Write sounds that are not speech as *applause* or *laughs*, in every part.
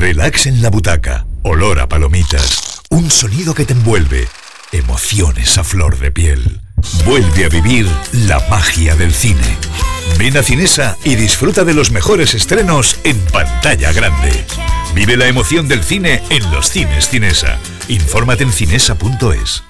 Relax en la butaca, olor a palomitas, un sonido que te envuelve, emociones a flor de piel. Vuelve a vivir la magia del cine. Ven a Cinesa y disfruta de los mejores estrenos en pantalla grande. Vive la emoción del cine en los cines Cinesa. Infórmate en cinesa.es.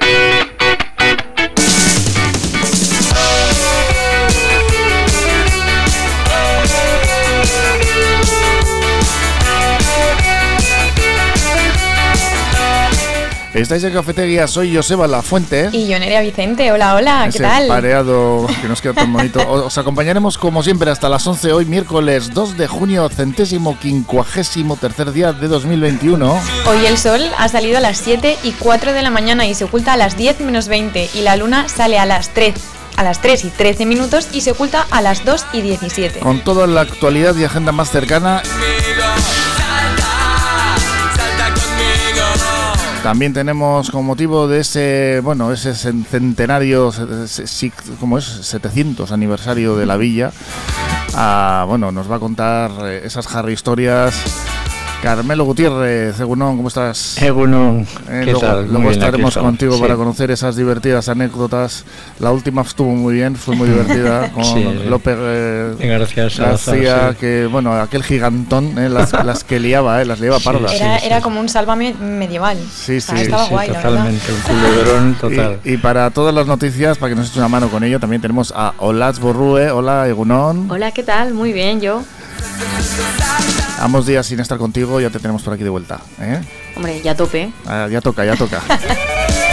Estáis en Cafetería, soy Joseba La Fuente. Y yo Nerea Vicente, hola, hola, ¿qué Ese tal? pareado *laughs* que nos queda tan bonito. Os acompañaremos como siempre hasta las 11 hoy, miércoles 2 de junio, centésimo quincuagésimo tercer día de 2021. Hoy el sol ha salido a las 7 y 4 de la mañana y se oculta a las 10 menos 20 y la luna sale a las 3 a las 3 y 13 minutos y se oculta a las 2 y 17. Con toda la actualidad y agenda más cercana. También tenemos con motivo de ese, bueno, ese centenario, como es 700 aniversario de la villa, ah, bueno, nos va a contar eh, esas Harry historias. Carmelo Gutiérrez, Egunon, ¿cómo estás? Egunon, Eh, ¿qué luego tal? Luego bien, estaremos contigo sí. para conocer esas divertidas anécdotas. La última estuvo muy bien, fue muy divertida *laughs* con Sí. López eh, Gracias, García, sí. que bueno, aquel gigantón, eh, las, *laughs* las que liaba, eh, las liaba Sí, pardas. Era, era como un sálvame medieval. Sí, O sea, sí. estaba Sí, guay, totalmente, un culebrón *laughs* total. Y, y para todas las noticias, para que nos eche una mano con ello, también tenemos a Olaz Borrue. Hola, Egunon. Hola, ¿qué tal? Muy bien, yo. Ambos días sin estar contigo, ya te tenemos por aquí de vuelta. ¿eh? Hombre, ya tope. Ah, ya toca, ya toca. *laughs*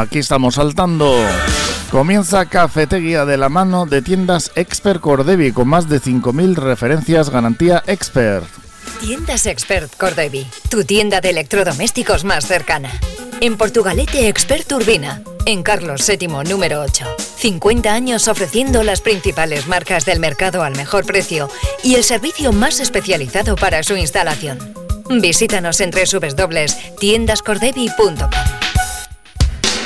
Aquí estamos saltando. Comienza Cafetería de la mano de tiendas Expert Cordevi con más de 5.000 referencias garantía Expert. Tiendas Expert Cordevi, tu tienda de electrodomésticos más cercana. En Portugalete Expert Urbina, en Carlos VII número 8. 50 años ofreciendo las principales marcas del mercado al mejor precio y el servicio más especializado para su instalación. Visítanos en www.tiendascordevi.com.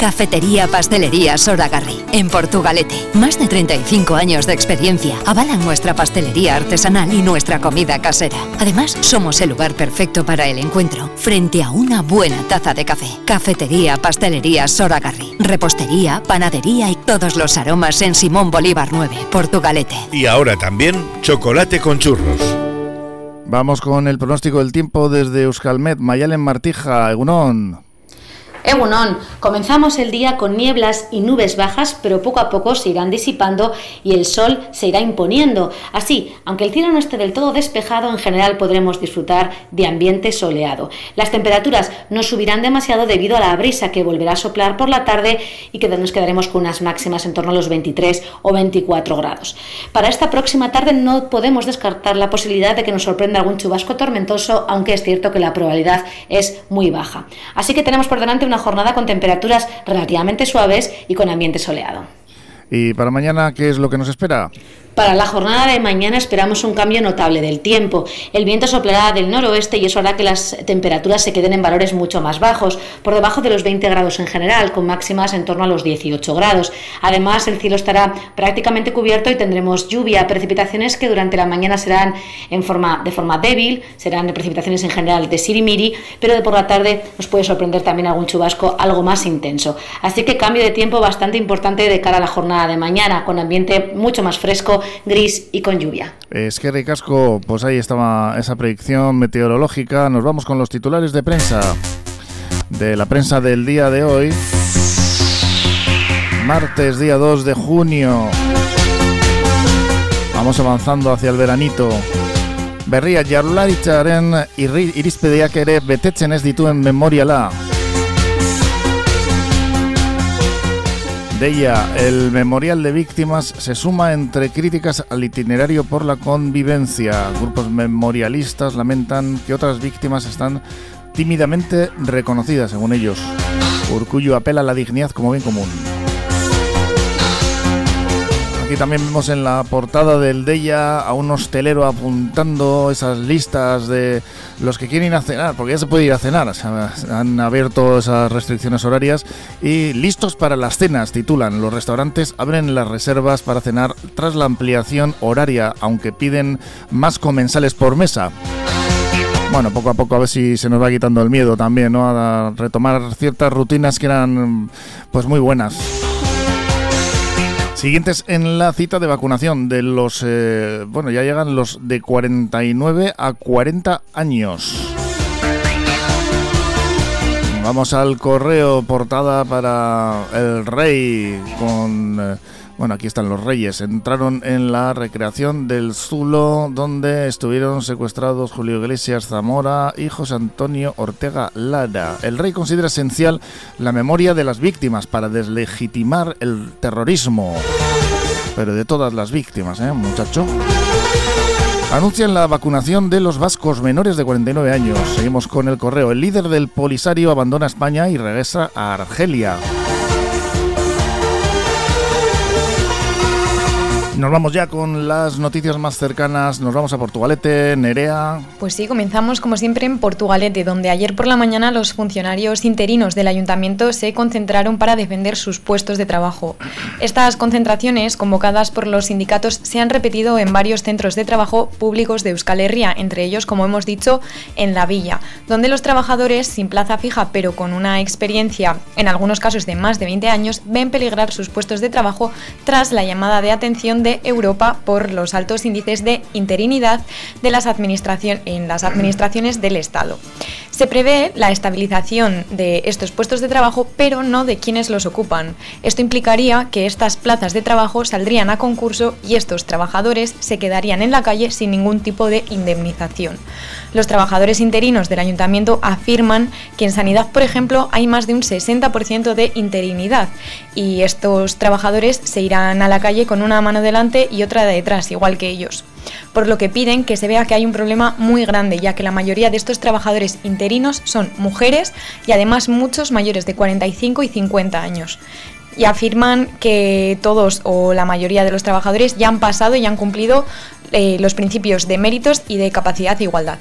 Cafetería Pastelería Soragarri, en Portugalete. Más de 35 años de experiencia avalan nuestra pastelería artesanal y nuestra comida casera. Además, somos el lugar perfecto para el encuentro, frente a una buena taza de café. Cafetería Pastelería Soragarri, repostería, panadería y todos los aromas en Simón Bolívar 9, Portugalete. Y ahora también chocolate con churros. Vamos con el pronóstico del tiempo desde Euskalmet, Mayalen Martija, Egunon. Egunon, comenzamos el día con nieblas y nubes bajas, pero poco a poco se irán disipando y el sol se irá imponiendo. Así, aunque el cielo no esté del todo despejado, en general podremos disfrutar de ambiente soleado. Las temperaturas no subirán demasiado debido a la brisa que volverá a soplar por la tarde y que nos quedaremos con unas máximas en torno a los 23 o 24 grados. Para esta próxima tarde no podemos descartar la posibilidad de que nos sorprenda algún chubasco tormentoso, aunque es cierto que la probabilidad es muy baja. Así que tenemos por delante una jornada con temperaturas relativamente suaves y con ambiente soleado. ¿Y para mañana qué es lo que nos espera? Para la jornada de mañana esperamos un cambio notable del tiempo. El viento soplará del noroeste y eso hará que las temperaturas se queden en valores mucho más bajos, por debajo de los 20 grados en general, con máximas en torno a los 18 grados. Además, el cielo estará prácticamente cubierto y tendremos lluvia, precipitaciones que durante la mañana serán en forma, de forma débil, serán precipitaciones en general de sirimiri, pero de por la tarde nos puede sorprender también algún chubasco algo más intenso. Así que cambio de tiempo bastante importante de cara a la jornada de mañana, con ambiente mucho más fresco gris y con lluvia. Es que ricasco, pues ahí estaba esa predicción meteorológica. Nos vamos con los titulares de prensa. De la prensa del día de hoy. Martes, día 2 de junio. Vamos avanzando hacia el veranito. Berria jarlaritzaren irizpedeak ere betetzen ez dituen memoriala. Deia, el memorial de víctimas se suma entre críticas al itinerario por la convivencia. Grupos memorialistas lamentan que otras víctimas están tímidamente reconocidas, según ellos. Urcullo apela a la dignidad como bien común. Aquí también vemos en la portada del Deya a un hostelero apuntando esas listas de los que quieren ir a cenar, porque ya se puede ir a cenar, se han abierto esas restricciones horarias y listos para las cenas, titulan. Los restaurantes abren las reservas para cenar tras la ampliación horaria, aunque piden más comensales por mesa. Bueno, poco a poco a ver si se nos va quitando el miedo también, ¿no? A retomar ciertas rutinas que eran pues muy buenas. Siguientes en la cita de vacunación de los, eh, bueno, ya llegan los de 49 a 40 años. Vamos al correo portada para el rey con... Eh, bueno, aquí están los reyes. Entraron en la recreación del Zulo, donde estuvieron secuestrados Julio Iglesias Zamora y José Antonio Ortega Lara. El rey considera esencial la memoria de las víctimas para deslegitimar el terrorismo. Pero de todas las víctimas, ¿eh, muchacho? Anuncian la vacunación de los vascos menores de 49 años. Seguimos con el correo. El líder del Polisario abandona España y regresa a Argelia. Nos vamos ya con las noticias más cercanas. Nos vamos a Portugalete, Nerea. Pues sí, comenzamos como siempre en Portugalete, donde ayer por la mañana los funcionarios interinos del ayuntamiento se concentraron para defender sus puestos de trabajo. Estas concentraciones, convocadas por los sindicatos, se han repetido en varios centros de trabajo públicos de Euskal Herria, entre ellos, como hemos dicho, en la Villa, donde los trabajadores sin plaza fija, pero con una experiencia, en algunos casos de más de 20 años, ven peligrar sus puestos de trabajo tras la llamada de atención de Europa por los altos índices de interinidad de las administración, en las administraciones del Estado. Se prevé la estabilización de estos puestos de trabajo, pero no de quienes los ocupan. Esto implicaría que estas plazas de trabajo saldrían a concurso y estos trabajadores se quedarían en la calle sin ningún tipo de indemnización. Los trabajadores interinos del ayuntamiento afirman que en sanidad, por ejemplo, hay más de un 60% de interinidad y estos trabajadores se irán a la calle con una mano delante y otra de detrás, igual que ellos. Por lo que piden que se vea que hay un problema muy grande, ya que la mayoría de estos trabajadores interinos son mujeres y además muchos mayores de 45 y 50 años y afirman que todos o la mayoría de los trabajadores ya han pasado y han cumplido eh, los principios de méritos y de capacidad e igualdad.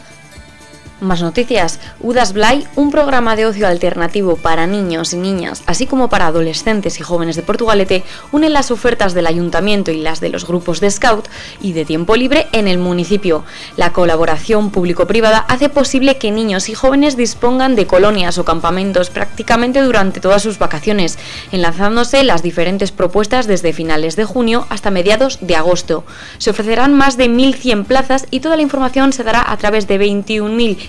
Más noticias. Udas Blay, un programa de ocio alternativo para niños y niñas, así como para adolescentes y jóvenes de Portugalete, une las ofertas del ayuntamiento y las de los grupos de scout y de tiempo libre en el municipio. La colaboración público-privada hace posible que niños y jóvenes dispongan de colonias o campamentos prácticamente durante todas sus vacaciones, enlazándose las diferentes propuestas desde finales de junio hasta mediados de agosto. Se ofrecerán más de 1.100 plazas y toda la información se dará a través de 21.000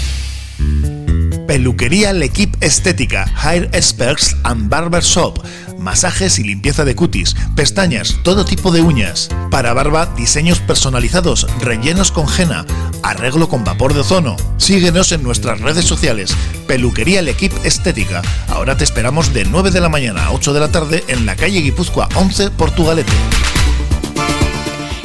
Peluquería L'Equipe Estética, Hair Experts and Barber Shop. Masajes y limpieza de cutis, pestañas, todo tipo de uñas. Para barba, diseños personalizados, rellenos con henna, arreglo con vapor de ozono. Síguenos en nuestras redes sociales. Peluquería L'Equipe Estética. Ahora te esperamos de 9 de la mañana a 8 de la tarde en la calle Guipúzcoa 11, Portugalete.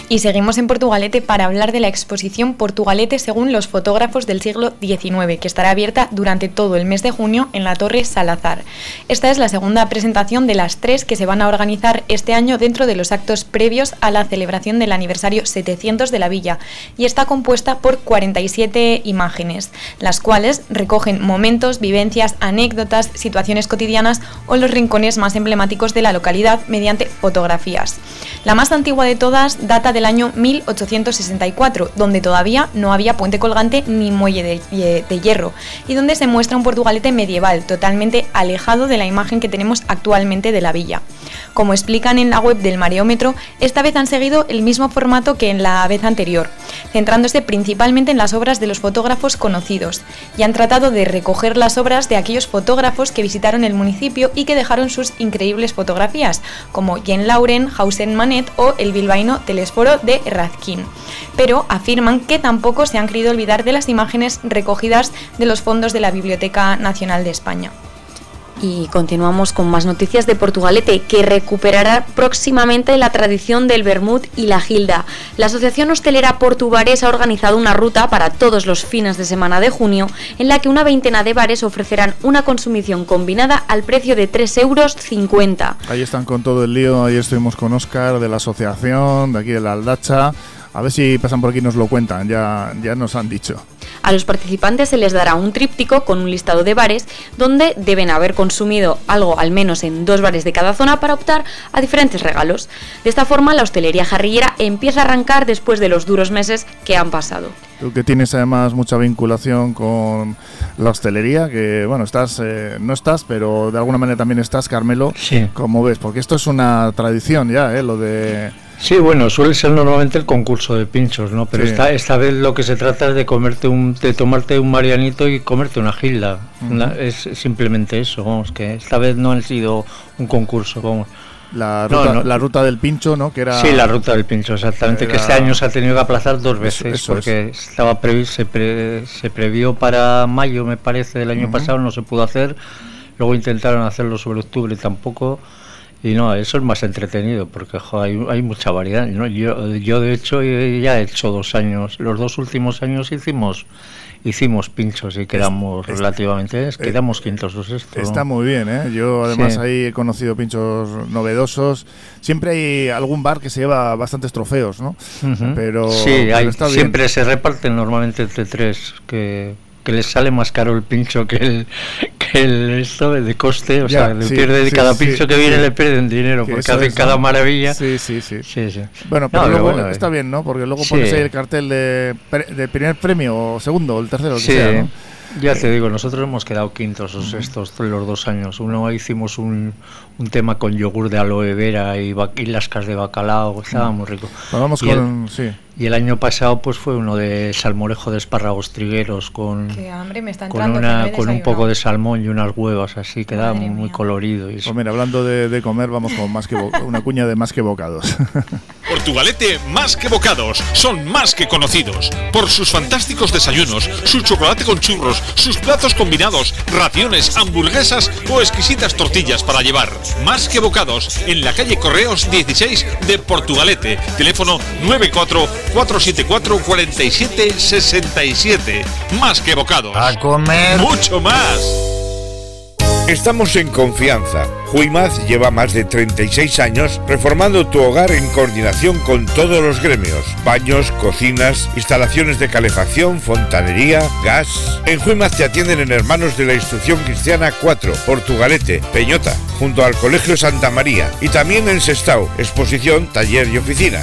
Y seguimos en Portugalete para hablar de la exposición Portugalete según los fotógrafos del siglo XIX, que estará abierta durante todo el mes de junio en la Torre Salazar. Esta es la segunda presentación de las tres que se van a organizar este año dentro de los actos previos a la celebración del aniversario 700 de la villa y está compuesta por 47 imágenes, las cuales recogen momentos, vivencias, anécdotas, situaciones cotidianas o los rincones más emblemáticos de la localidad mediante fotografías. La más antigua de todas data del año 1864, donde todavía no había puente colgante ni muelle de, de, hierro, y donde se muestra un portugalete medieval, totalmente alejado de la imagen que tenemos actualmente de la villa. Como explican en la web del Mareómetro, esta vez han seguido el mismo formato que en la vez anterior, centrándose principalmente en las obras de los fotógrafos conocidos, y han tratado de recoger las obras de aquellos fotógrafos que visitaron el municipio y que dejaron sus increíbles fotografías, como Jean Lauren, Hausen Manet o el bilbaíno De Radkin. Pero afirman que tampoco se han querido olvidar de las imágenes recogidas de los fondos de la Biblioteca Nacional de España. Y continuamos con más noticias de Portugalete, que recuperará próximamente la tradición del Bermud y la Gilda. La Asociación Hostelera Portubares ha organizado una ruta para todos los fines de semana de junio, en la que una veintena de bares ofrecerán una consumición combinada al precio de 3,50 euros. Ahí están con todo el lío, ahí estuvimos con Oscar de la asociación, de aquí de la Aldacha. A ver si pasan por aquí y nos lo cuentan, ya, ya nos han dicho. A los participantes se les dará un tríptico con un listado de bares donde deben haber consumido algo al menos en dos bares de cada zona para optar a diferentes regalos. De esta forma, la hostelería jarrillera empieza a arrancar después de los duros meses que han pasado. Tú que tienes además mucha vinculación con la hostelería, que bueno, estás, eh, no estás, pero de alguna manera también estás, Carmelo. Sí. Como ves, porque esto es una tradición ya, ¿eh? Lo de Sí, bueno, suele ser normalmente el concurso de pinchos, ¿no? Pero esta, esta vez lo que se trata es de comerte un, de tomarte un marianito y comerte una gilda. es simplemente eso, vamos, que esta vez no ha sido un concurso, vamos. La ruta, la ruta del pincho, ¿no? Que era, sí, la ruta del pincho, exactamente. Que este año se ha tenido que aplazar dos veces porque estaba se, se, previó para mayo, me parece, del año pasado, no se pudo hacer. Luego intentaron hacerlo sobre octubre, tampoco. Y no, eso es más entretenido porque hay, mucha variedad. ¿no? Yo, yo, de hecho, ya he hecho dos años. Los dos últimos años hicimos hicimos pinchos y quedamos relativamente, quedamos quintos o sextos. Está muy bien, ¿eh? Yo además ahí he conocido pinchos novedosos. Siempre hay algún bar que se lleva bastantes trofeos, ¿no? Pero, sí, siempre se reparten normalmente entre tres, que que les sale más caro el pincho que el, que el esto de coste, o sea, le pierde cada pincho que viene le pierden dinero porque hacen cada maravilla. Sí, sí, sí. Bueno, pero luego está bien, ¿no? Porque luego pones ahí el cartel de, de primer premio o segundo o el tercero, o que sea, ¿no? Ya te digo, nosotros hemos quedado quintos o sextos los dos años. Uno hicimos un, un tema con yogur de aloe vera y, y lascas de bacalao, estaba muy rico. Pues vamos y con, el, sí. Y el año pasado pues fue uno de salmorejo de espárragos trigueros con, con, una, con un poco de salmón y unas huevas así, quedaba muy, colorido. Y pues mira, hablando de, de, comer, vamos con más que *laughs* una cuña de más que bocados. *laughs* Portugalete Más que Bocados son más que conocidos por sus fantásticos desayunos, su chocolate con churros, sus platos combinados, raciones, hamburguesas o exquisitas tortillas para llevar. Más que Bocados en la calle Correos 16 de Portugalete. Teléfono 94 474 4767. Más que Bocados. A comer. Mucho más. Estamos en confianza Juimaz lleva más de 36 años reformando tu hogar en coordinación con todos los gremios, baños, cocinas, instalaciones de calefacción, fontanería, gas. En Juimaz te atienden en Hermanos de la Instrucción Cristiana 4, Portugalete, Peñota, junto al Colegio Santa María y también en Sestao, exposición, taller y oficina.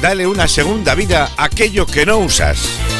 Dale una segunda vida a aquello que no usas.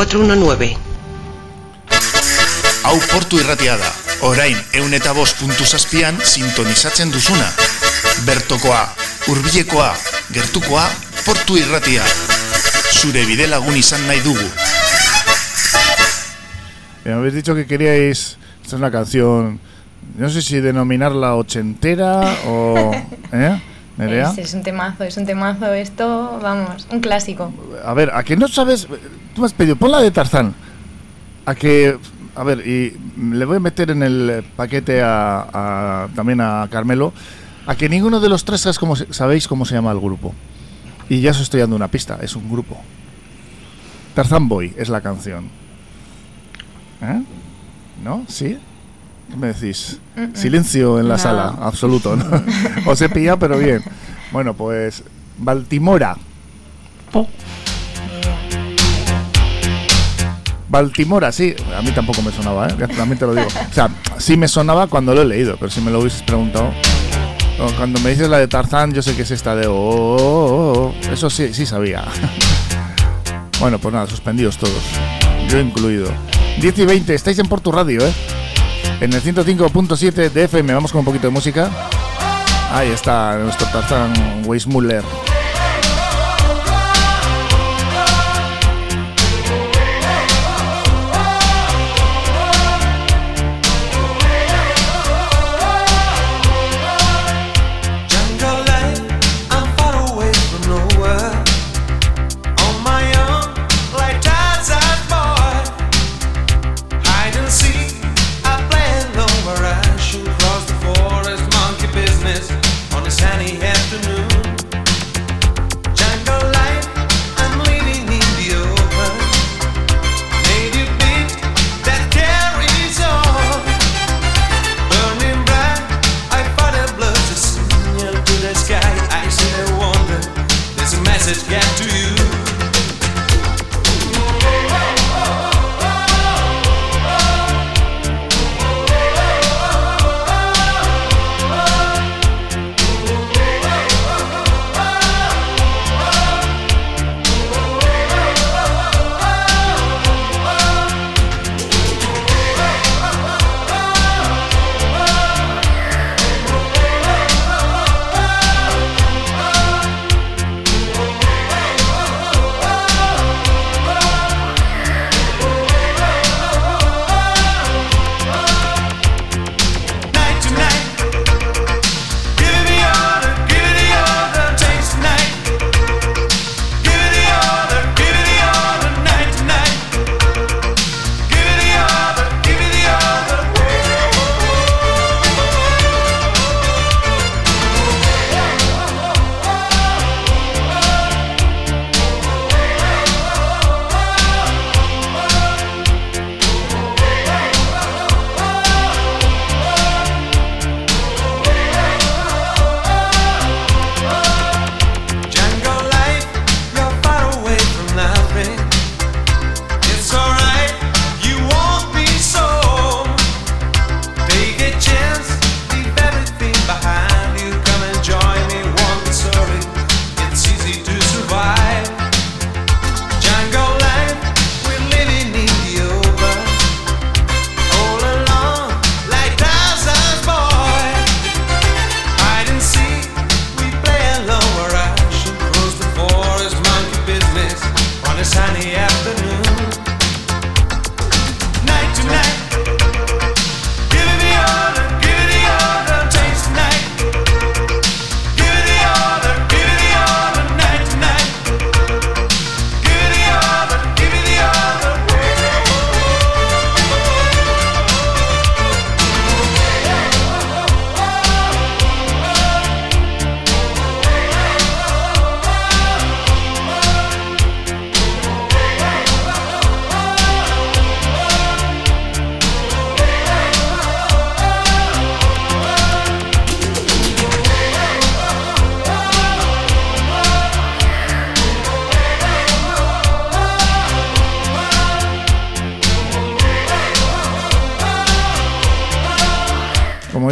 419. Hau portu irratia da. Orain, eun eta bost puntu zazpian sintonizatzen duzuna. Bertokoa, hurbilekoa, gertukoa, portu irratia. Zure bide lagun izan nahi dugu. Me habéis dicho que queríais... Esta es una canción... No sé si denominarla ochentera o... *laughs* ¿Eh? Es, es, un temazo, es un temazo. Esto, vamos, un clásico. A ver, a que no sabes. Tú me has pedido, pon la de Tarzán. A que. A ver, y le voy a meter en el paquete a, también a Carmelo. A que ninguno de los tres cómo, sabéis cómo se llama el grupo. Y ya os estoy dando una pista, es un grupo. Tarzán Boy es la canción. ¿Eh? ¿No? ¿Sí? ¿Qué me decís? Silencio en la sala, absoluto. ¿no? *laughs* Os he pillado, pero bien. Bueno, pues Baltimora. Baltimora, sí, a mí tampoco me sonaba, ¿eh? también te lo digo. O sea, sí me sonaba cuando lo he leído, pero si me lo hubieses preguntado. Cuando me dices la de Tarzán, yo sé que es esta de. Oh, oh, oh, Eso sí, sí sabía. *laughs* Bueno, pues nada, suspendidos todos. Yo incluido. 10 y 20, estáis en Porto Radio, ¿eh? En el 105.7 de FM. Vamos con un poquito de música. Ahí está nuestro Tarzán Weismuller.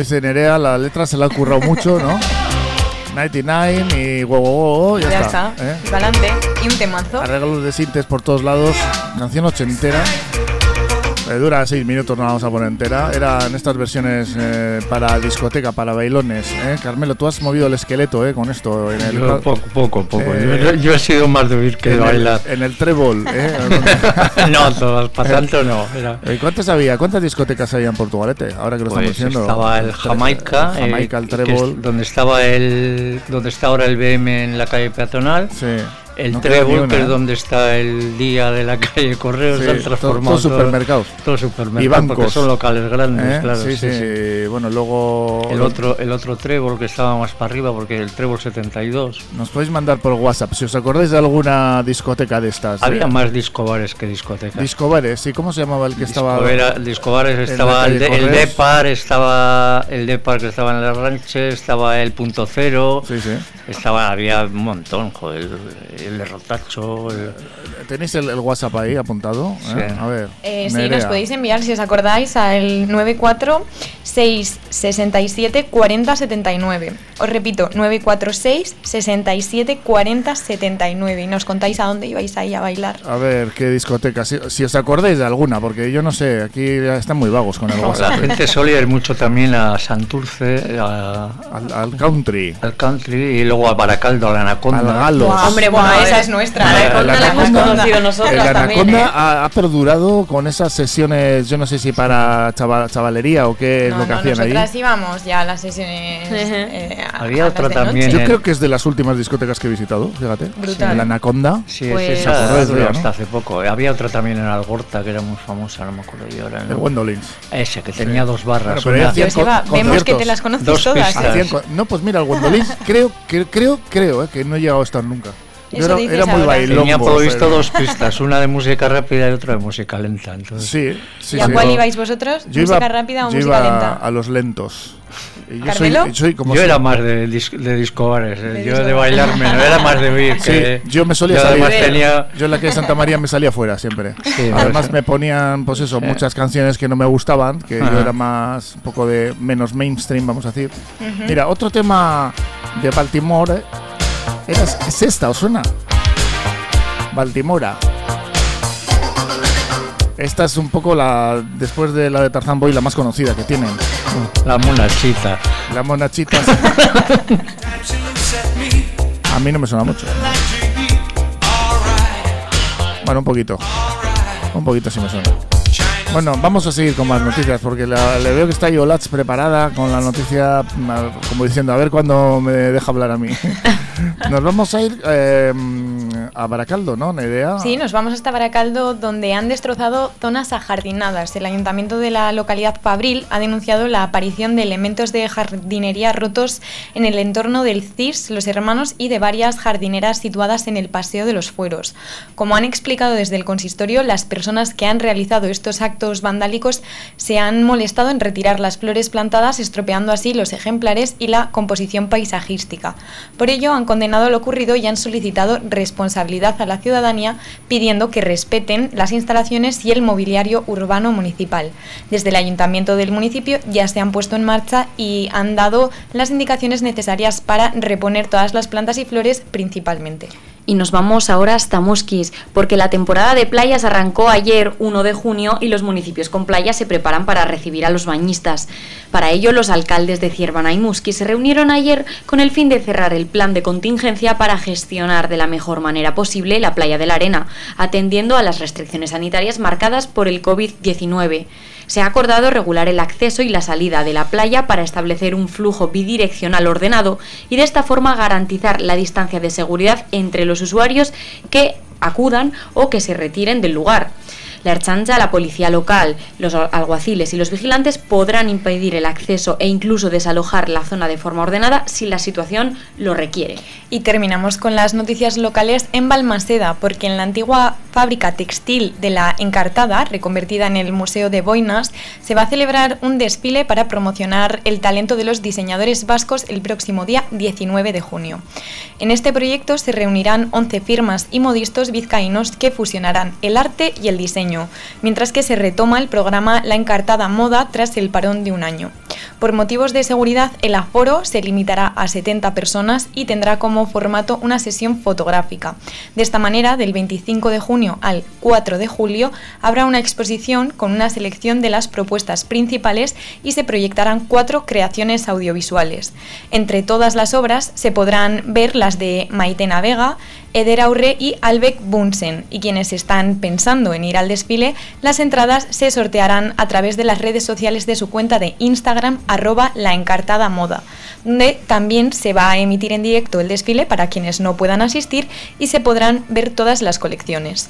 Dice Nerea, la letra se la ha currado mucho, ¿no? 99 y wow, wow, wow, ya, Ya está. está. ¿eh? Y un temazo. Arreglos de sintes por todos lados. Canción ochentera. Eh, dura seis minutos, no la vamos a poner entera. Eran estas versiones eh, para discoteca, para bailones. ¿eh? Carmelo, tú has movido el esqueleto ¿eh? con esto. En el, Yo poco, poco, poco. Yo, yo he sido más de oír que de en el- bailar. en el trébol. ¿eh? *laughs* no, todas, para tanto no. Era, ¿Cuántas había? ¿Cuántas discotecas había en Portugalete? Ahora que lo pues estamos diciendo. estaba el Jamaica, El Jamaica, el trébol. es donde estaba el, donde está ahora el BM en la calle peatonal. Sí. El No trébol, que ¿eh? es donde está el día de la calle Correos, Sí, se han transformado. todo supermercados. Todo supermercados. Y bancos. Porque son locales grandes, ¿Eh? claro. Sí, sí, sí. Bueno, luego. El otro, el otro trébol que estaba más para arriba, porque el trébol 72. Nos podéis mandar por WhatsApp si os acordáis de alguna discoteca de estas. Había eh, más discobares que discotecas. Discobares, ¿sí? ¿Cómo se llamaba el que estaba? Discovera- Discobares en la estaba el, de- el? Depar, estaba el Depar que estaba en la ranche, estaba el Punto Cero, Sí, sí. Estaba, había un montón, joder, el, Rotacho, el- ¿Tenéis el, el WhatsApp ahí apuntado? ¿Eh? Sí. A ver. Eh, sí, nos podéis enviar, si os acordáis, al 946-67-40-79. Os repito, 946-67-40-79. Y nos contáis a dónde ibais ahí a bailar. A ver, qué discoteca. Si, si os acordáis de alguna, porque yo no sé, aquí están muy vagos con el la WhatsApp. ¿eh? gente solía ir mucho también a Santurce, a- Al, al country. al country y luego a Baracaldo, a la Anaconda. Al Galo. Buah, hombre, bueno, Buah, esa eh. es nuestra. La ¿eh? Anaconda la la hemos Anaconda- conocido nosotras El también. Anaconda ¿eh? ha, ha perdurado con esas sesiones, yo no sé si para chava- chavalería o qué es No, lo que no, hacían ahí. nosotras íbamos ya a las sesiones. eh, a- Había altas otra de noche. también. Yo creo que es de las últimas discotecas que he visitado, fíjate. Brutal. El Anaconda. Sí, Pues- esa ¿Os acordáis de duró ella, no? hasta hace poco. Había otra también en Algorta que era muy famosa, no me acuerdo yo ahora. El ¿no? Gwendolyn's. Ese, que tenía dos barras. Bueno, pero una- ya hacía- Dios, Eva, con- vemos que te las conoces Dos todas. ¿eh? No, pues mira, el Gwendolyn's *laughs* creo, que, creo, creo, eh, que no he llegado a estar nunca. Yo era, era muy bailongo. Tenía por visto pero- dos pistas, una de música rápida y otra de música lenta. Entonces, Sí, sí, ¿Y a sí. cuál ibais vosotros? Yo ¿Música iba, rápida o yo música iba lenta? a los lentos. Yo soy, soy como yo era más de, dis- de discobares, eh, De yo de discobares. bailar menos, era más de oír. *laughs* Sí, que- yo me solía yo salir. además tenía, Yo en la calle Santa María me salía fuera siempre. Sí, Además pues- me ponían, pues eso, Sí. muchas canciones que no me gustaban, que yo era más, un poco de menos mainstream, vamos a decir. Mira, otro tema de Baltimore eh, era, es esta, ¿os suena? Baltimora. Esta es un poco la, después de la de Tarzan Boy, la más conocida que tienen. la monachita. La monachita. A mí no me suena mucho. Bueno, un poquito. Un poquito sí me suena. Bueno, vamos a seguir con más noticias porque la- le veo que está Yolatz preparada con la noticia, como diciendo, a ver cuándo me deja hablar a mí. *laughs* Nos vamos a ir eh, a Baracaldo, ¿no? ¿Una idea? Sí, nos vamos hasta Baracaldo, donde han destrozado zonas ajardinadas. El ayuntamiento de la localidad Fabril ha denunciado la aparición de elementos de jardinería rotos en el entorno del CIS, los hermanos y de varias jardineras situadas en el Paseo de los Fueros. Como han explicado desde el consistorio, las personas que han realizado estos actos vandálicos se han molestado en retirar las flores plantadas, estropeando así los ejemplares y la composición paisajística. Por ello, han condenado lo ocurrido y han solicitado responsabilidad a la ciudadanía, pidiendo que respeten las instalaciones y el mobiliario urbano municipal. Desde el ayuntamiento del municipio ya se han puesto en marcha y han dado las indicaciones necesarias para reponer todas las plantas y flores principalmente. Y nos vamos ahora hasta Musquis, porque la temporada de playas arrancó ayer 1 de junio y los municipios con playas se preparan para recibir a los bañistas. Para ello, los alcaldes de Ciervana y Musquis se reunieron ayer con el fin de cerrar el plan de contingencia para gestionar de la mejor manera posible la playa de la Arena, atendiendo a las restricciones sanitarias marcadas por el COVID-19 se ha acordado regular el acceso y la salida de la playa para establecer un flujo bidireccional ordenado y de esta forma garantizar la distancia de seguridad entre los usuarios que acudan o que se retiren del lugar. La Erchancha, la policía local, los alguaciles y los vigilantes podrán impedir el acceso e incluso desalojar la zona de forma ordenada si la situación lo requiere. Y terminamos con las noticias locales en Balmaseda, porque en la antigua fábrica textil de la Encartada, reconvertida en el Museo de Boinas, se va a celebrar un desfile para promocionar el talento de los diseñadores vascos el próximo día 19 de junio. En este proyecto se reunirán 11 firmas y modistos vizcaínos que fusionarán el arte y el diseño, mientras que se retoma el programa La Encartada Moda tras el parón de un año. Por motivos de seguridad, el aforo se limitará a 70 personas y tendrá como formato una sesión fotográfica. De esta manera, del 25 de junio al 4 de julio, habrá una exposición con una selección de las propuestas principales y se proyectarán cuatro creaciones audiovisuales. Entre todas las obras se podrán ver las de Maitena Vega, Eder Aurre y Albeck Bunsen. Y quienes están pensando en ir al desfile, las entradas se sortearán a través de las redes sociales de su cuenta de Instagram, arroba la encartada moda, donde también se va a emitir en directo el desfile para quienes no puedan asistir y se podrán ver todas las colecciones.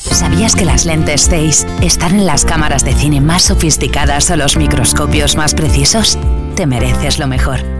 ¿Sabías que las lentes Zeiss están en las cámaras de cine más sofisticadas o los microscopios más precisos? Te mereces lo mejor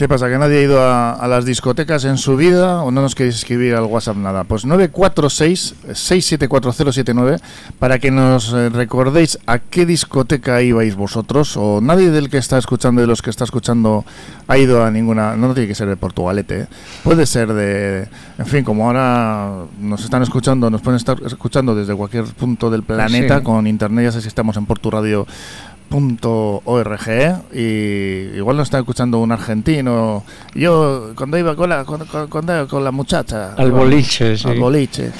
¿Qué pasa? ¿Que nadie ha ido a, las discotecas en su vida o no nos queréis escribir al WhatsApp nada? Pues 946-674079 para que nos eh, recordéis a qué discoteca ibais vosotros o nadie del que está escuchando, de los que está escuchando, ha ido a ninguna, no tiene que ser de Portugalete, ¿eh? puede ser de, en fin, como ahora nos están escuchando, nos pueden estar escuchando desde cualquier punto del planeta con internet, ya sé si estamos en Portu Radio .org y igual nos está escuchando un argentino. Yo cuando iba con la, cuando, con la muchacha. Al boliche, sí. Al boliche.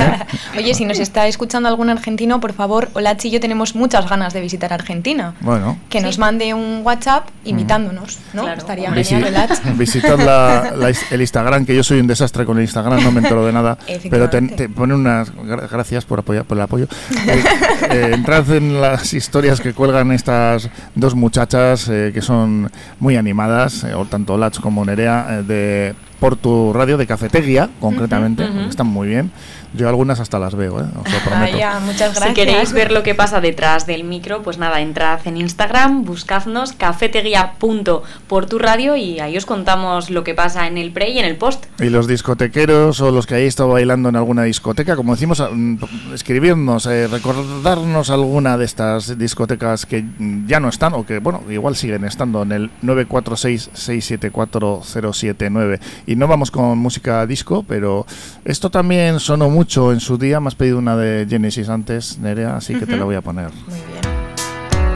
*laughs* Oye, si nos está escuchando algún argentino, por favor, Olachi y yo tenemos muchas ganas de visitar Argentina. Bueno. Que nos mande un WhatsApp invitándonos, ¿no? Estaría genial, *laughs* Visitar la, el Instagram, que yo soy un desastre con el Instagram, no me entero de nada. pero te, pone unas... Gracias por, apoyar, por el apoyo. *laughs* Eh, eh, entrad en las historias que cuelgan estas dos muchachas eh, que son muy animadas, eh, tanto Lach como Nerea, eh, de Portu Radio de Cafetería, concretamente, están muy bien. Yo algunas hasta las veo, ¿eh? os lo *laughs* prometo. muchas gracias. Si queréis ver lo que pasa detrás del micro, pues nada, entrad en Instagram, buscadnos cafetería.porturradio y ahí os contamos lo que pasa en el pre y en el post. Y los discotequeros o los que hayáis estado bailando en alguna discoteca, como decimos, mm, escribirnos, eh, recordarnos alguna de estas discotecas que ya no están o que, bueno, igual siguen estando en el 946-674-079. Y no vamos con música disco, pero esto también sonó mucho en su día. Me has pedido una de Genesis antes, Nerea, así que te la voy a poner. Muy bien.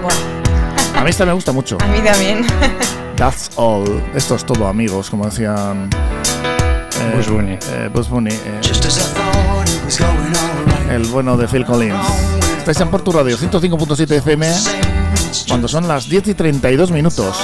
Bueno. A mí esta me gusta mucho. A mí también. That's all. Esto es todo, amigos, como decían. Eh, Bush Bunny. Eh, Bunny eh, el bueno de Phil Collins. Estáis en Porto Radio 105.7 FM cuando son las 10 y 32 minutos.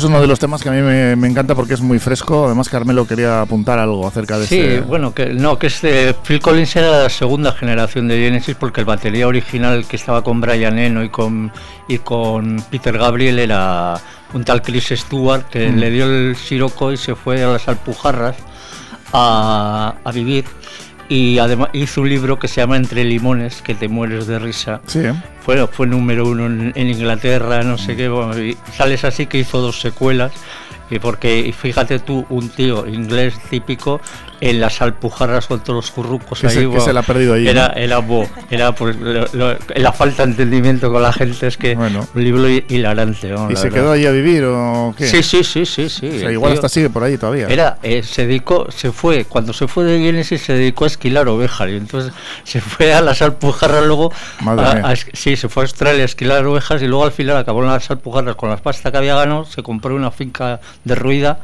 Es uno de los temas que a mí me, encanta porque es muy fresco. Además, Carmelo quería apuntar algo acerca de Sí, este- bueno, que no, que este Phil Collins era la segunda generación de Genesis porque el batería original que estaba con Brian Eno y con, y con Peter Gabriel era un tal Chris Stewart que Mm. le dio el siroco y se fue a las Alpujarras a, a vivir. Y además hizo un libro que se llama Entre Limones, que te mueres de risa. Sí. Fue, fue número uno en, en Inglaterra, no sé qué. bueno, y sales así que hizo dos secuelas. Y porque, y fíjate tú, un tío inglés típico en las alpujarras con todos los currucos Que ahí. se- bueno, se la ha perdido allí, Era, ¿no? era, bo, era pues, lo- lo- la falta de entendimiento con la gente es que un libro hi- hilarante. ¿no? ¿Y La se verdad. quedó ahí a vivir o qué? Sí, sí, sí, sí, sí. O sea, igual tío- hasta sigue por ahí todavía. era, eh, se dedicó, se fue, cuando se fue de Genesis se dedicó a esquilar ovejas y entonces se fue a las Alpujarras luego, Madre a- mía. a sí, se fue a Australia a esquilar ovejas y luego al final acabó en las Alpujarras con las pastas que había ganado, se compró una finca derruida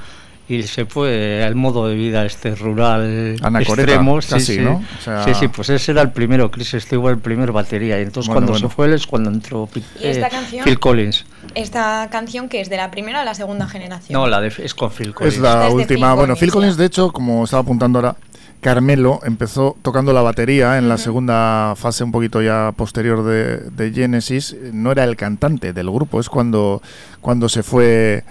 y se fue al modo de vida este rural Anacoreta, extremo. sí, casi, sí. ¿no? O sea- Sí, sí, pues ese era el primero, Chris Stewart, el primer batería y entonces Bueno, cuando bueno. se fue él es cuando entró Pi- ¿Y esta eh, canción? Phil Collins. Esta canción que es de la primera o la segunda generación. No, la de, es con Phil Collins. Es la es última. Phil bueno, Phil Collins, Collins, de hecho, como estaba apuntando ahora, Carmelo empezó tocando la batería en la segunda fase, un poquito ya posterior de, de Genesis. No era el cantante del grupo, es cuando, cuando se fue.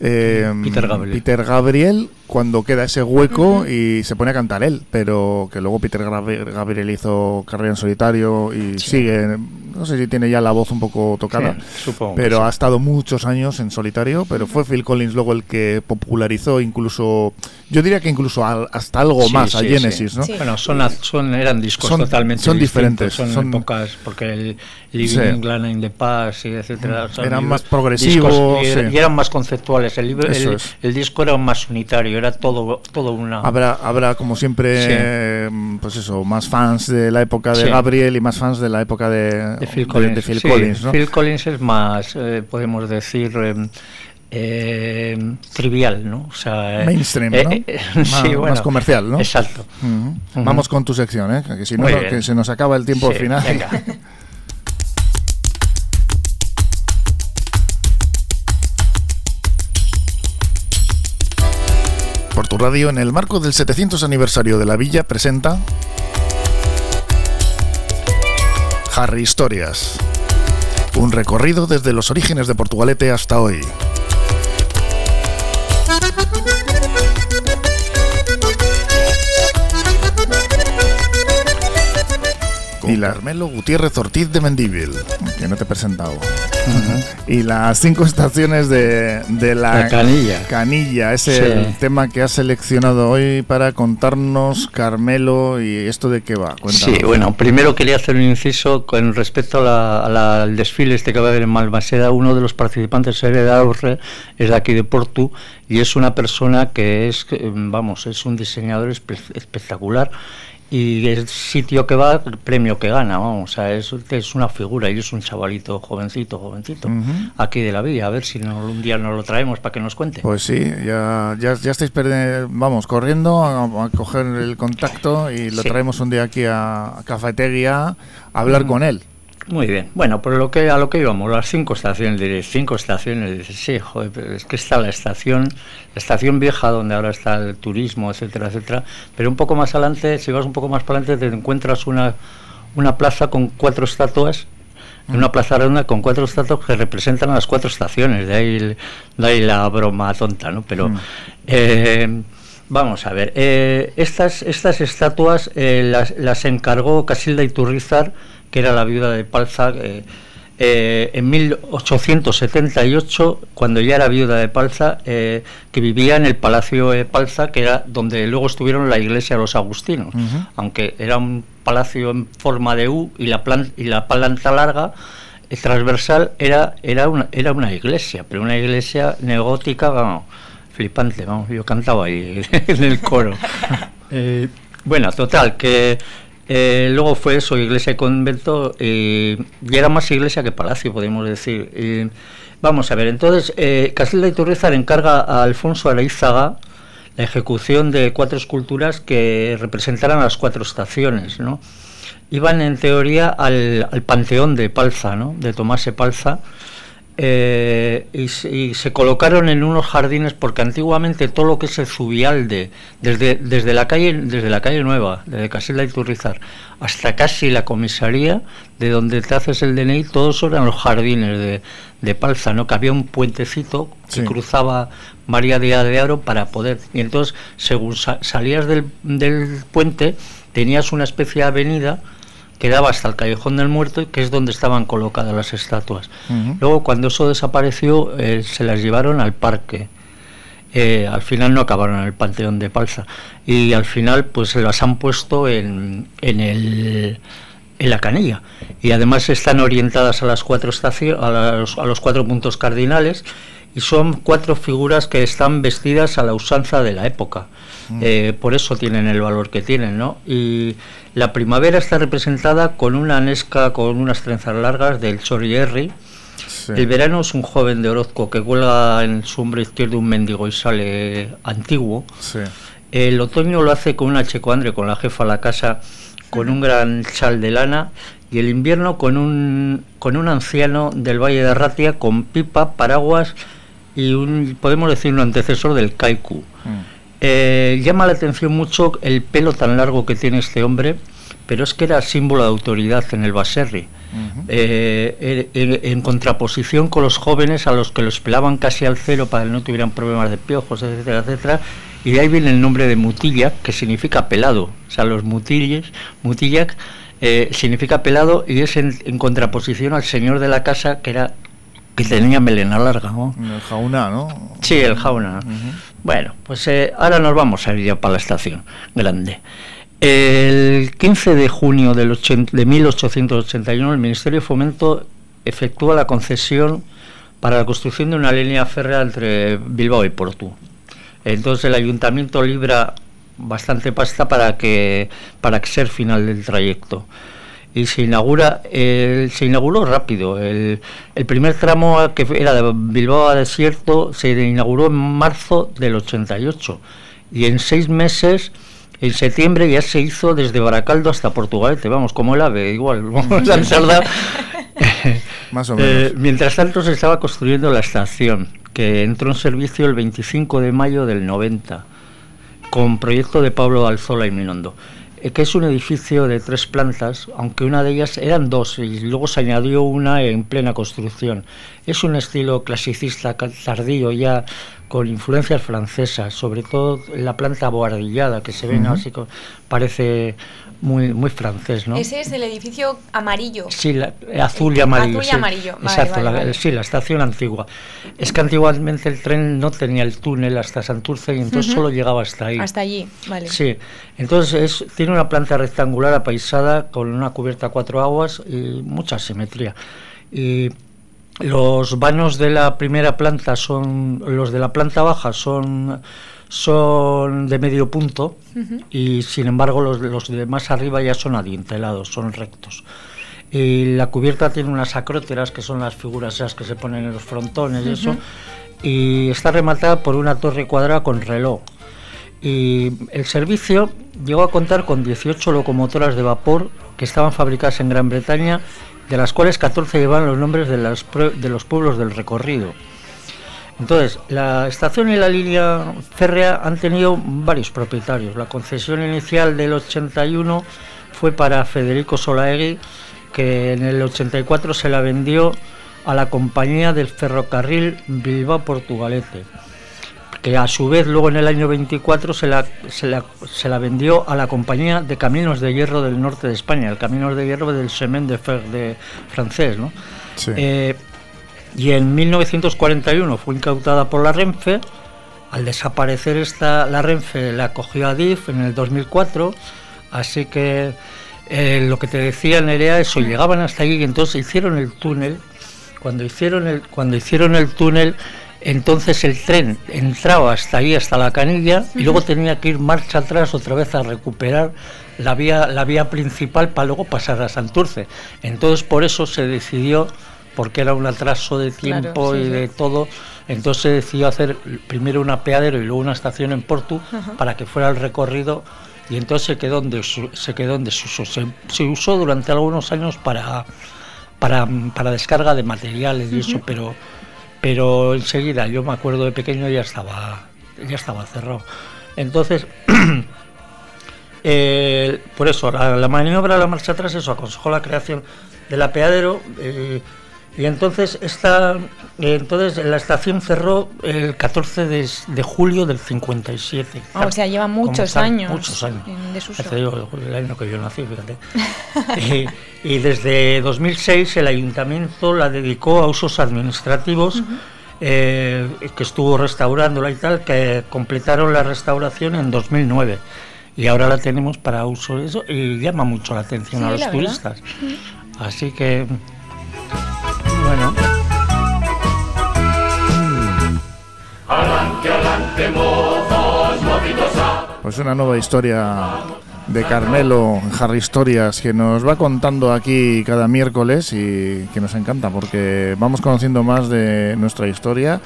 Eh, Peter Gabriel. Peter Gabriel, cuando queda ese hueco y se pone a cantar él, pero que luego Peter Gabriel, hizo carrera en solitario y sigue, no sé si tiene ya la voz un poco tocada, Sí, supongo que pero sí. ha estado muchos años en solitario, pero fue Phil Collins luego el que popularizó incluso, yo diría que incluso al- hasta algo Sí, más a Genesis, sí. ¿no? Bueno, son, az- son eran discos Son- totalmente son distintos, diferentes, son, son- épocas porque el Living Sí. in the Past y etcétera son Eran más progresivos, discos y, sí. y eran más conceptuales el el, el disco era más unitario era todo todo una Habrá, habrá como siempre, Sí. eh, pues eso, más fans de la época de Sí. Gabriel y más fans de la época de, de Phil Collins, de Phil Sí, Collins, ¿no? Phil Collins es más eh, podemos decir eh, eh, trivial, ¿no? O sea, Mainstream, ¿no? *laughs* más, sí, bueno, más comercial, ¿no? Exacto. Vamos con tu sección, ¿eh? Que si no, que se nos acaba el tiempo al final. venga. *laughs* Por tu radio, en el marco del 700 aniversario de la villa, presenta Harry Historias. Un recorrido desde los orígenes de Portugalete hasta hoy. Y la Carmelo Gutiérrez Ortiz de Mendívil, que no te he presentado. Y las cinco estaciones de, de la, La canilla. Canilla, es Sí. el tema que has seleccionado hoy para contarnos, Carmelo, y esto de qué va. Cuéntanos. Sí, bueno, primero quería hacer un inciso con respecto a la- a la- al desfile este que va a haber en Malvaseda. Uno de los participantes, Hereda Aurre, es de aquí de Portu y es una persona que es, eh, vamos, es un diseñador espe- espectacular y el sitio que va, el premio que gana, vamos, o sea, es, es una figura y es un chavalito jovencito, jovencito, aquí de la villa. A ver si no- un día nos lo traemos para que nos cuente. Pues sí, ya, ya, ya estáis vamos, corriendo a, a coger el contacto y lo Sí. traemos un día aquí a, a Cafetería a hablar Mm. con él. Muy bien. Bueno, por lo que a lo que íbamos, las cinco estaciones, diréis, cinco estaciones, dices, sí, joder, pero es que está la estación, la estación vieja donde ahora está el turismo, etcétera, etcétera, pero un poco más adelante, si vas un poco más para adelante, te encuentras una, una plaza con cuatro estatuas, una plaza redonda con cuatro estatuas que representan a las cuatro estaciones, de ahí, de ahí la broma tonta, ¿no? Pero, eh, vamos a ver, eh, estas, estas estatuas eh, las, las encargó Casilda Iturrizar, que era la viuda de Palza, eh, eh, en 1878, cuando ya era viuda de Palza, eh, que vivía en el Palacio de Palza, que era donde luego estuvieron la iglesia de los agustinos, aunque era un palacio en forma de U y la, plan- y la planta larga eh, transversal era, era, una, era una iglesia, pero una iglesia neogótica, vamos, flipante, vamos, yo cantaba ahí *laughs* en el coro. *laughs* Eh, Bueno, total, que eh, luego fue eso, iglesia y convento, y era más iglesia que palacio, podemos decir. vamos a ver, entonces, eh, Castilda y Turrizar encarga a Alfonso Areizaga la ejecución de cuatro esculturas que representaran las cuatro estaciones, ¿no? Iban en teoría al, al panteón de Palza, ¿no? De Tomás Palza, eh, y, se colocaron en unos jardines porque antiguamente todo lo que es el Zubialde, desde, desde, la, calle, desde la calle Nueva, desde Casilla y Turrizar, hasta casi la comisaría, de donde te haces el DNI, todos eran los jardines de, de Palza, ¿no? que había un puentecito que cruzaba María Díaz de Aro para poder... Y entonces, según salías del, del puente, tenías una especie de avenida que daba hasta el Callejón del Muerto, que es donde estaban colocadas las estatuas. Luego, cuando eso desapareció, eh, se las llevaron al parque. Eh, al final no acabaron en el Panteón de Palza. Y al final, pues se las han puesto en, en, el, en la canilla. Y además están orientadas a las cuatro estaciones, a a los cuatro puntos cardinales y son cuatro figuras que están vestidas a la usanza de la época. Mm. Eh, por eso tienen el valor que tienen, ¿no? Y la primavera está representada con una anesca con unas trenzas largas del Chorierri. El verano es un joven de Orozco que cuelga en su hombro izquierdo un mendigo y sale antiguo. El otoño lo hace con una checoandre, con la jefa a la casa, con un gran chal de lana y el invierno con un, con un anciano del Valle de Ratia con pipa, paraguas y un, podemos decir un antecesor del kaiku. Mm. Eh, llama la atención mucho el pelo tan largo que tiene este hombre, pero es que era símbolo de autoridad en el Baserri. Eh, en, contraposición con los jóvenes a los que los pelaban casi al cero para que no tuvieran problemas de piojos, etcétera, etcétera. Y de ahí viene el nombre de Mutillac, que significa pelado. O sea, los mutilles, Mutillac, eh, significa pelado y es en, contraposición al señor de la casa, que era que tenía melena larga. ¿no? El jauna, ¿no? Sí, el jauna. Bueno, pues eh, ahora nos vamos a ir ya para la estación grande. El 15 de junio del de 1881 el Ministerio de Fomento efectúa la concesión para la construcción de una línea férrea entre Bilbao y Porto. Entonces el ayuntamiento libra bastante pasta para que para el final del trayecto y se inaugura se inauguró rápido. El, el, primer tramo que era de Bilbao a Desierto se inauguró en marzo del 88 y en seis meses en septiembre ya se hizo desde Baracaldo hasta Portugalete. Vamos como el ave igual *laughs* vamos a *laughs* más o menos. eh, mientras tanto se estaba construyendo la estación que entró en servicio el 25 de mayo del 90 con proyecto de Pablo Alzola y Minondo. eh, que es un edificio de tres plantas, aunque una de ellas eran dos y luego se añadió una en plena construcción. Es un estilo clasicista tardío ya con influencias francesas, sobre todo la planta boardillada que se ve, así parece muy, muy francés, ¿no? Ese es el edificio amarillo. Sí, azul y amarillo. Azul y amarillo. Exacto, sí, la estación antigua. Es que antiguamente el tren no tenía el túnel hasta Santurce y entonces solo llegaba hasta ahí. Hasta allí, vale. Sí, entonces tiene una planta rectangular apaisada con una cubierta a cuatro aguas y mucha simetría. Y los vanos de la primera planta son, los de la planta baja son son de medio punto y sin embargo los, los de más arriba ya son adientelados, son rectos. Y la cubierta tiene unas acróteras que son las figuras esas que se ponen en los frontones y eso, y está rematada por una torre cuadrada con reloj. Y el servicio llegó a contar con 18 locomotoras de vapor que estaban fabricadas en Gran Bretaña, de las cuales 14 llevan los nombres de, las, de los pueblos del recorrido. Entonces, la estación y la línea férrea han tenido varios propietarios. La concesión inicial del 81 fue para Federico Solaegui, que en el 84 se la vendió a la compañía del ferrocarril Bilbao-Portugalete, que a su vez luego en el año 24 se la, se la, vendió a la compañía de Caminos de Hierro del norte de España, el Caminos de Hierro del Semen de, Fer, de francés. ¿no? Sí. Eh, y en 1941 fue incautada por la Renfe. Al desaparecer esta, la Renfe la cogió a DIF en el 2004, así que eh, lo que te decía Nerea, eso, llegaban hasta allí y entonces hicieron el túnel. Cuando hicieron el, cuando hicieron el túnel, Entonces el tren entraba hasta ahí, hasta la canilla, y luego tenía que ir marcha atrás otra vez a recuperar la vía, la vía principal para luego pasar a Santurce. Entonces por eso se decidió, porque era un atraso de tiempo y de todo, entonces se decidió hacer primero un apeadero y luego una estación en Portu para que fuera el recorrido y entonces se quedó en se quedó en desuso. Se, usó durante algunos años para, para, para descarga de materiales y eso, pero pero enseguida, yo me acuerdo de pequeño, ya estaba, ya estaba cerrado. Entonces, *clears throat* eh, por eso, la, maniobra de la marcha atrás, eso aconsejó la creación del apeadero. Eh, y entonces esta, entonces la estación cerró el 14 de, julio del 57. Ah, o sea, lleva muchos años. Muchos años. el año que yo nací, fíjate. *laughs* y, desde 2006 el ayuntamiento la dedicó a usos administrativos. Eh, que estuvo restaurándola y tal, que completaron la restauración en 2009 y ahora la tenemos para uso de eso y llama mucho la atención a los turistas. Así que bueno. Pues una nueva historia de Carmelo Harry Historias que nos va contando aquí cada miércoles y que nos encanta porque vamos conociendo más de nuestra historia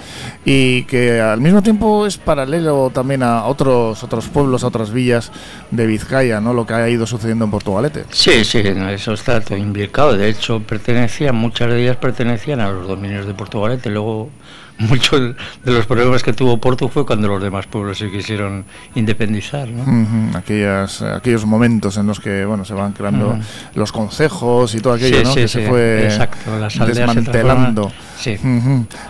y que al mismo tiempo es paralelo también a otros otros pueblos, a otras villas de Vizcaya, ¿no? Lo que ha ido sucediendo en Portugalete. Sí, sí, eso está todo implicado. De hecho, pertenecían, muchas de ellas pertenecían a los dominios de Portugalete. Luego *laughs* muchos de los problemas que tuvo Porto fue cuando los demás pueblos se quisieron independizar. ¿no? Aquellas, aquellos momentos en los que bueno se van creando los consejos y todo aquello ¿no? que se fue desmantelando. sí.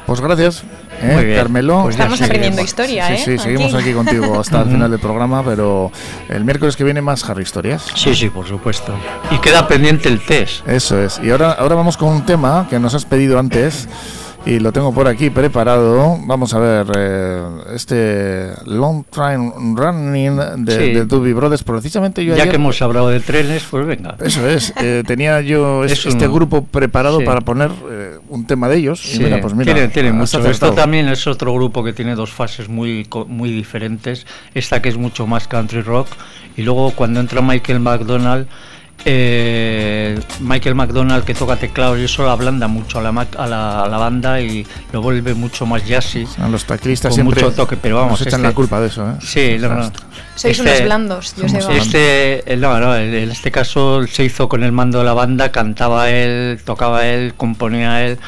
Pues gracias. ¿eh? Carmelo. Pues Estamos aprendiendo historia, ¿eh? Sí, seguimos aquí contigo hasta el final del programa, pero el miércoles que viene más Harry Historias. Sí, sí, por supuesto. Y queda pendiente el test. Eso es. Y ahora, ahora vamos con un tema que nos has pedido antes y lo tengo por aquí preparado. Vamos a ver, eh, este Long Train Running de, sí. Brothers, precisamente yo Ya que hemos hablado de trenes, pues venga. Eso es, eh, tenía yo *laughs* este grupo preparado para poner eh, un tema de ellos. Y mira, pues mira, tiene, tiene mucho. Esto también es otro grupo que tiene dos fases muy, muy diferentes. Esta que es mucho más country rock y luego cuando entra Michael McDonald eh, Michael McDonald que toca teclado y eso ablanda mucho a la, a la, banda y lo vuelve mucho más jazzy. A los teclistas siempre mucho toque, pero vamos, echan la este culpa de eso. ¿eh? Sí, Sois unos este- blandos, yo sé. Este, no, no, en este caso se hizo con el mando de la banda, cantaba él, tocaba él, componía él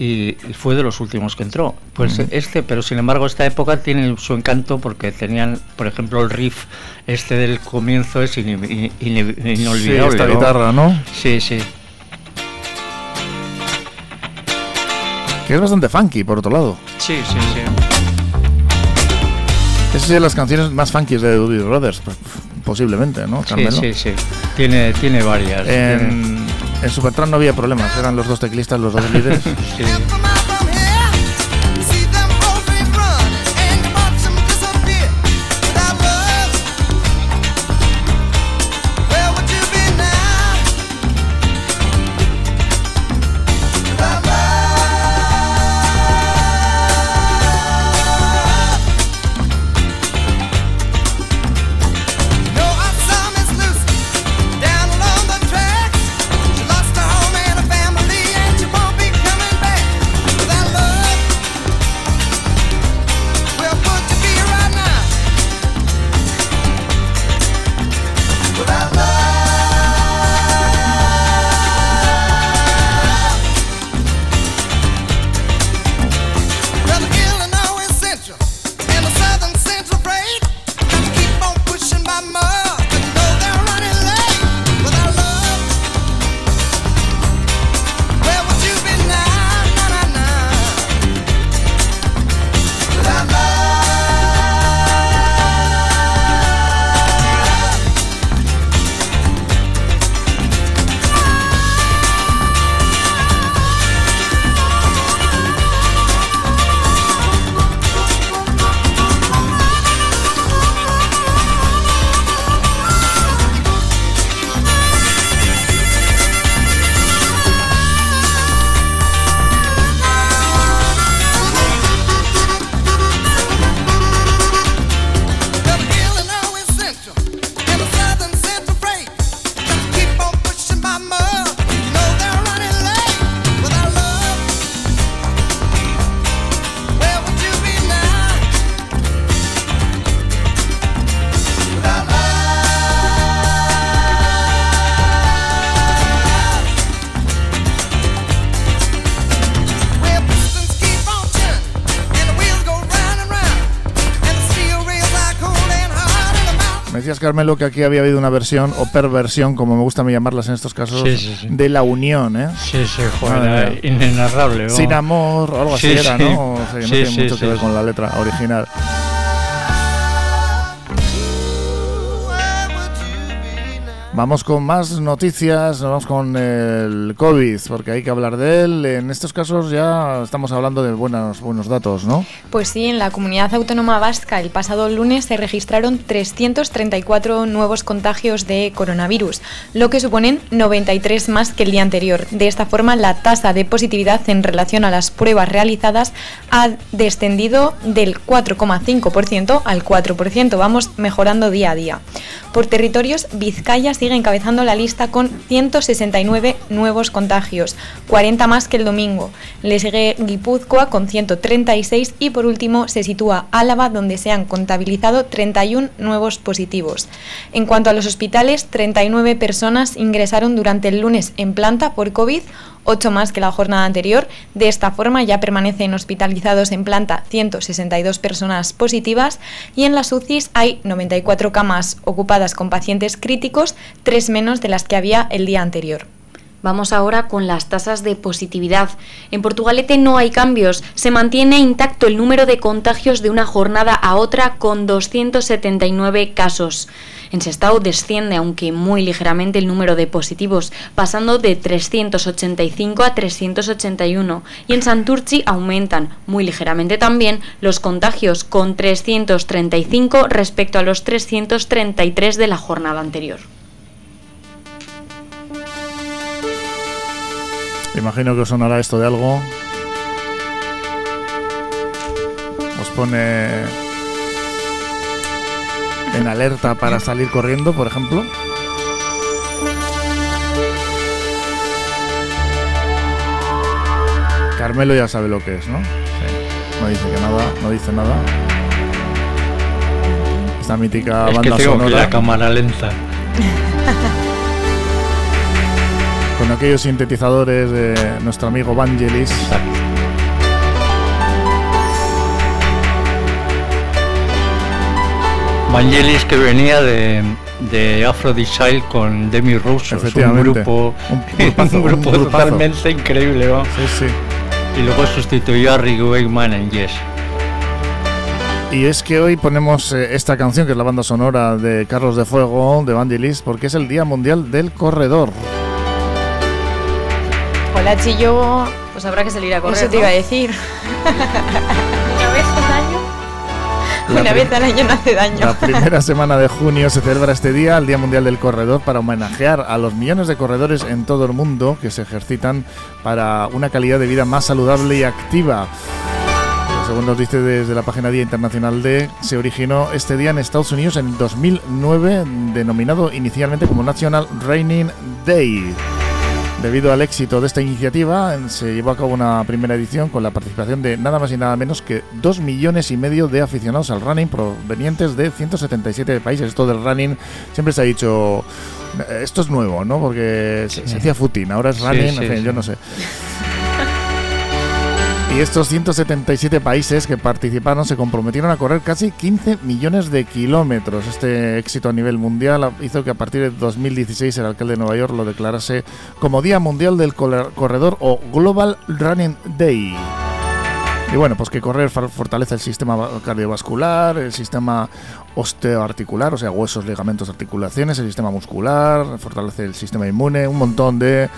y, fue de los últimos que entró. Pues este, pero sin embargo esta época tiene su encanto porque tenían, por ejemplo, el riff este del comienzo es inolvidable. Sí, esta guitarra, ¿no? Sí, sí. Que es bastante funky, por otro lado. Sí, sí, sí. Esas son las canciones más funky de Doobie Brothers, posiblemente, ¿no? Sí, sí, sí. Tiene, tiene varias. En, en Supertramp no había problemas, eran los dos teclistas, los dos líderes. *laughs* sí. Carmelo, que aquí había habido una versión o perversión, como me gusta a mí llamarlas en estos casos, de la unión, ¿eh? Sí, sí, joder, inenarrable. Sin amor o algo así era, ¿no? O sea, no tiene mucho que ver con la letra original. Vamos con más noticias, vamos con el COVID, porque hay que hablar de él. En estos casos ya estamos hablando de buenos, buenos datos, ¿no? Pues sí, en la comunidad autónoma vasca el pasado lunes se registraron 334 nuevos contagios de coronavirus, lo que suponen 93 más que el día anterior. De esta forma, la tasa de positividad en relación a las pruebas realizadas ha descendido del 4,5% al 4%. Vamos mejorando día a día. Por territorios, Vizcaya sigue encabezando la lista con 169 nuevos contagios, 40 más que el domingo. Le sigue Guipúzcoa con 136 y por último se sitúa Álava donde se han contabilizado 31 nuevos positivos. En cuanto a los hospitales, 39 personas ingresaron durante el lunes en planta por COVID, 8 más que la jornada anterior. De esta forma ya permanecen hospitalizados en planta 162 personas positivas y en las UCIs hay 94 camas ocupadas con pacientes críticos, tres menos de las que había el día anterior. Vamos ahora con las tasas de positividad. En Portugalete no hay cambios. Se mantiene intacto el número de contagios de una jornada a otra con 279 casos. En Sestao desciende, aunque muy ligeramente, el número de positivos, pasando de 385 a 381. Y en Santurci aumentan muy ligeramente también los contagios, con 335 respecto a los 333 de la jornada anterior. Imagino que os sonará esto de algo. Os pone en alerta para salir corriendo, por ejemplo. Carmelo ya sabe lo que es, ¿no? No dice que nada, no dice nada. Esta mítica es banda que tengo sonora. Que la cámara lenta. Con aquellos sintetizadores de nuestro amigo Vangelis. Vangelis que venía de, de Aphrodite con Demi Russo, un grupo, *laughs* un, grupazo, un grupo un totalmente increíble, ¿no? Sí, sí. Y luego sustituyó a Ricky Wakeman en Yes. Y es que hoy ponemos eh, esta canción, que es la banda sonora de Carlos de Fuego, de Vangelis, porque es el Día Mundial del Corredor. Hola, Chillo. Pues habrá que salir a correr. Eso te iba a decir. *laughs* Una vez al año. La Una vez al año no hace daño. La primera *laughs* semana de junio se celebra este día, el Día Mundial del Corredor, para homenajear a los millones de corredores en todo el mundo que se ejercitan para una calidad de vida más saludable y activa. Según nos dice desde la página Día Internacional de, se originó este día en Estados Unidos en el 2009, denominado inicialmente como National Raining Day. Debido al éxito de esta iniciativa, se llevó a cabo una primera edición con la participación de nada más y nada menos que 2 millones y medio de aficionados al running provenientes de 177 países. Esto del running siempre se ha dicho, eh, esto es nuevo, ¿no? Porque se, se hacía footing, ahora es running, sí, en fin, yo no sé. *laughs* Y estos 177 países que participaron se comprometieron a correr casi 15 millones de kilómetros. Este éxito a nivel mundial hizo que a partir de 2016 el alcalde de Nueva York lo declarase como Día Mundial del Corredor o Global Running Day. Y bueno, pues que correr fortalece el sistema va- cardiovascular, el sistema osteoarticular, o sea, huesos, ligamentos, articulaciones, el sistema muscular, fortalece el sistema inmune, un montón de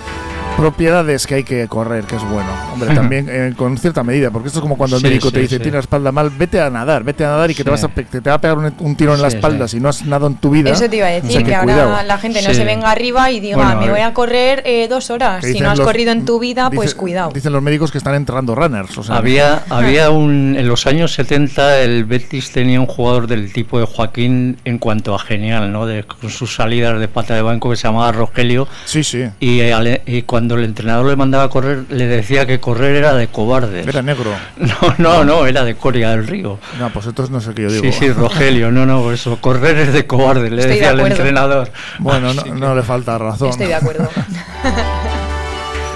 propiedades que hay que correr, que es bueno. Hombre, también eh, con cierta medida, porque esto es como cuando el Sí, médico te sí, dice, sí. tienes la espalda mal, vete a nadar, vete a nadar y que te, vas a, que te va a pegar un, un tiro en la espalda sí. si no has nadado en tu vida. Eso te iba a O decir, sea, que, ahora cuidado. la gente no Sí. se venga arriba y diga, Bueno, me a voy a correr eh, dos horas. Que Si no has los- corrido en tu vida, pues dice- cuidado. Dicen los médicos que están enterrando runners. O sea, Había, había un. En los años 70, el Betis tenía un jugador del tipo de Joaquín en cuanto a genial, ¿no? De, con sus salidas de pata de banco que se llamaba Rogelio. Sí, sí. Y, y cuando el entrenador le mandaba a correr, le decía que correr era de cobardes. Era negro. *laughs* No, no, no, era de Coria del Río. No, pues entonces no sé qué yo digo. Sí, sí, Rogelio, no, no, por eso, correr es de cobardes, le Estoy de decía al acuerdo. entrenador. Bueno, no, Así que- no le falta razón. Estoy de acuerdo. *laughs*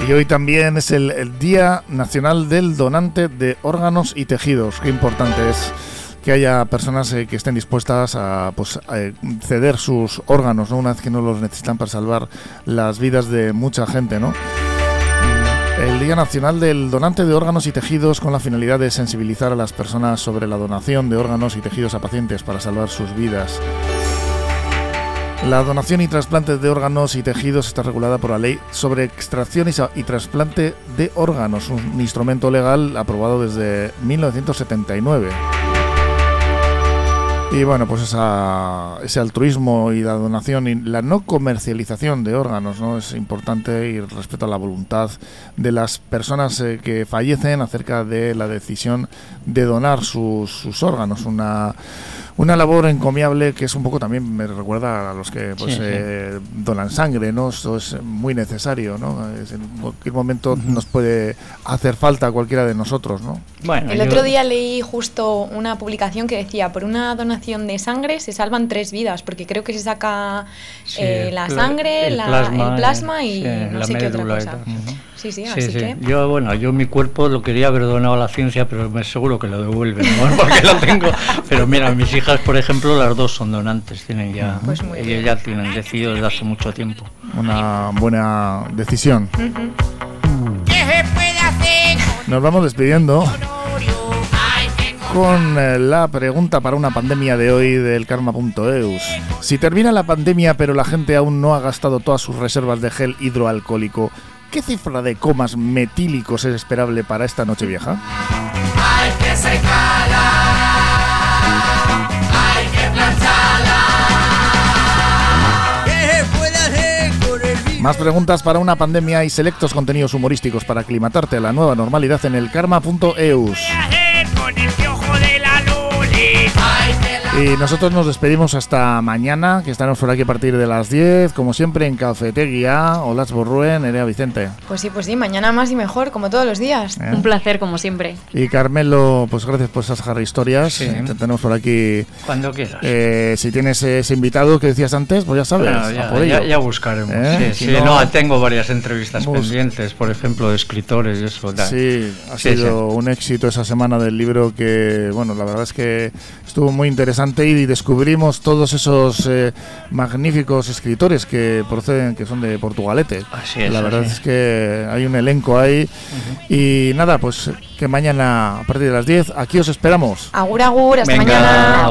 Y hoy también es el, el Día Nacional del Donante de Órganos y Tejidos. Qué importante es que haya personas eh, que estén dispuestas a, pues, ceder sus órganos, ¿no? una vez que no los necesitan para salvar las vidas de mucha gente, ¿no? El Día Nacional del Donante de Órganos y Tejidos con la finalidad de sensibilizar a las personas sobre la donación de órganos y tejidos a pacientes para salvar sus vidas. La donación y trasplante de órganos y tejidos está regulada por la ley sobre extracción y trasplante de órganos, un instrumento legal aprobado desde 1979. Y bueno, pues ese altruismo y la donación y la no comercialización de órganos no es importante y respeto a la voluntad de las personas eh, que fallecen acerca de la decisión de donar sus, sus órganos. Una una labor encomiable que es un poco también me recuerda a los que pues eh, donan sangre, ¿no? Esto es muy necesario, ¿no? en cualquier momento nos puede hacer falta a cualquiera de nosotros, ¿no? Bueno, el otro día leí justo una publicación que decía por una donación de sangre se salvan tres vidas porque creo que se saca eh, la sangre, el, plasma, y no sé qué otra cosa. Sí, sí, así que... Yo, bueno, yo mi cuerpo lo quería haber donado a la ciencia, pero me seguro que lo devuelven, *laughs* porque lo tengo. Pero mira, mis hijas, por ejemplo, las dos son donantes, tienen ya, pues ellas ya tienen decidido desde hace mucho tiempo. Una buena decisión. Nos vamos despidiendo con eh, la pregunta para una pandemia de hoy del karma.eus. Si termina la pandemia pero la gente aún no ha gastado todas sus reservas de gel hidroalcohólico, ¿Qué cifra de comas metílicos es esperable para esta noche vieja? Hay que secarla, hay que plancharla. Más preguntas para una pandemia y selectos contenidos humorísticos para aclimatarte a la nueva normalidad en el karma.eus. Y nosotros nos despedimos hasta mañana, que estaremos por aquí a partir de las 10, como siempre en Cafetería. Hola, Borruen, Nerea Vicente. Pues sí, pues sí, mañana más y mejor, como todos los días. ¿Eh? Un placer, como siempre. Y Carmelo, pues gracias por esas jarra historias. Te tenemos por aquí. Cuando quieras. Eh, si tienes ese invitado que decías antes, pues ya sabes. ya, buscaremos. ¿Eh? Sí, no, tengo varias entrevistas pendientes, por ejemplo, de escritores y eso. Sí, ha sido un éxito esa semana del libro que, bueno, la verdad es que estuvo muy interesante y descubrimos todos esos eh, magníficos escritores que proceden, que son de Portugalete. La verdad es que hay un elenco ahí. Y nada, pues que mañana a partir de las 10 aquí os esperamos. Agur, agur, hasta mañana.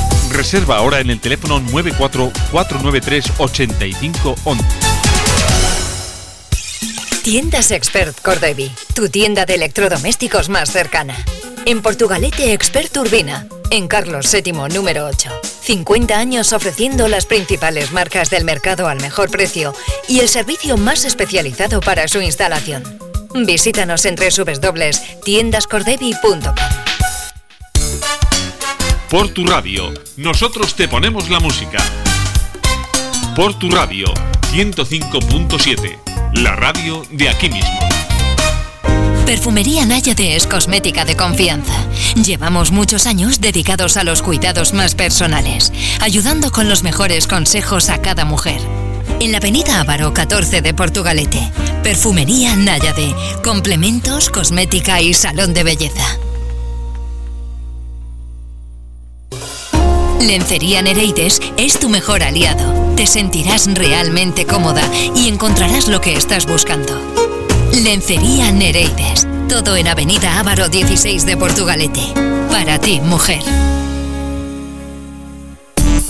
Reserva ahora en el teléfono 944938511. Tiendas Expert Cordevi, tu tienda de electrodomésticos más cercana. En Portugalete Expert Urbina, en Carlos VII número 8. 50 años ofreciendo las principales marcas del mercado al mejor precio y el servicio más especializado para su instalación. Visítanos en www.tiendascordevi.com. Por tu radio, nosotros te ponemos la música. Por tu radio, 105.7, la radio de aquí mismo. Perfumería Náyade es cosmética de confianza. Llevamos muchos años dedicados a los cuidados más personales, ayudando con los mejores consejos a cada mujer. En la avenida Ávaro 14 de Portugalete, Perfumería Náyade, complementos, cosmética y salón de belleza. Lencería Nereides es tu mejor aliado. Te sentirás realmente cómoda y encontrarás lo que estás buscando. Lencería Nereides. Todo en Avenida Ávaro 16 de Portugalete. Para ti, mujer.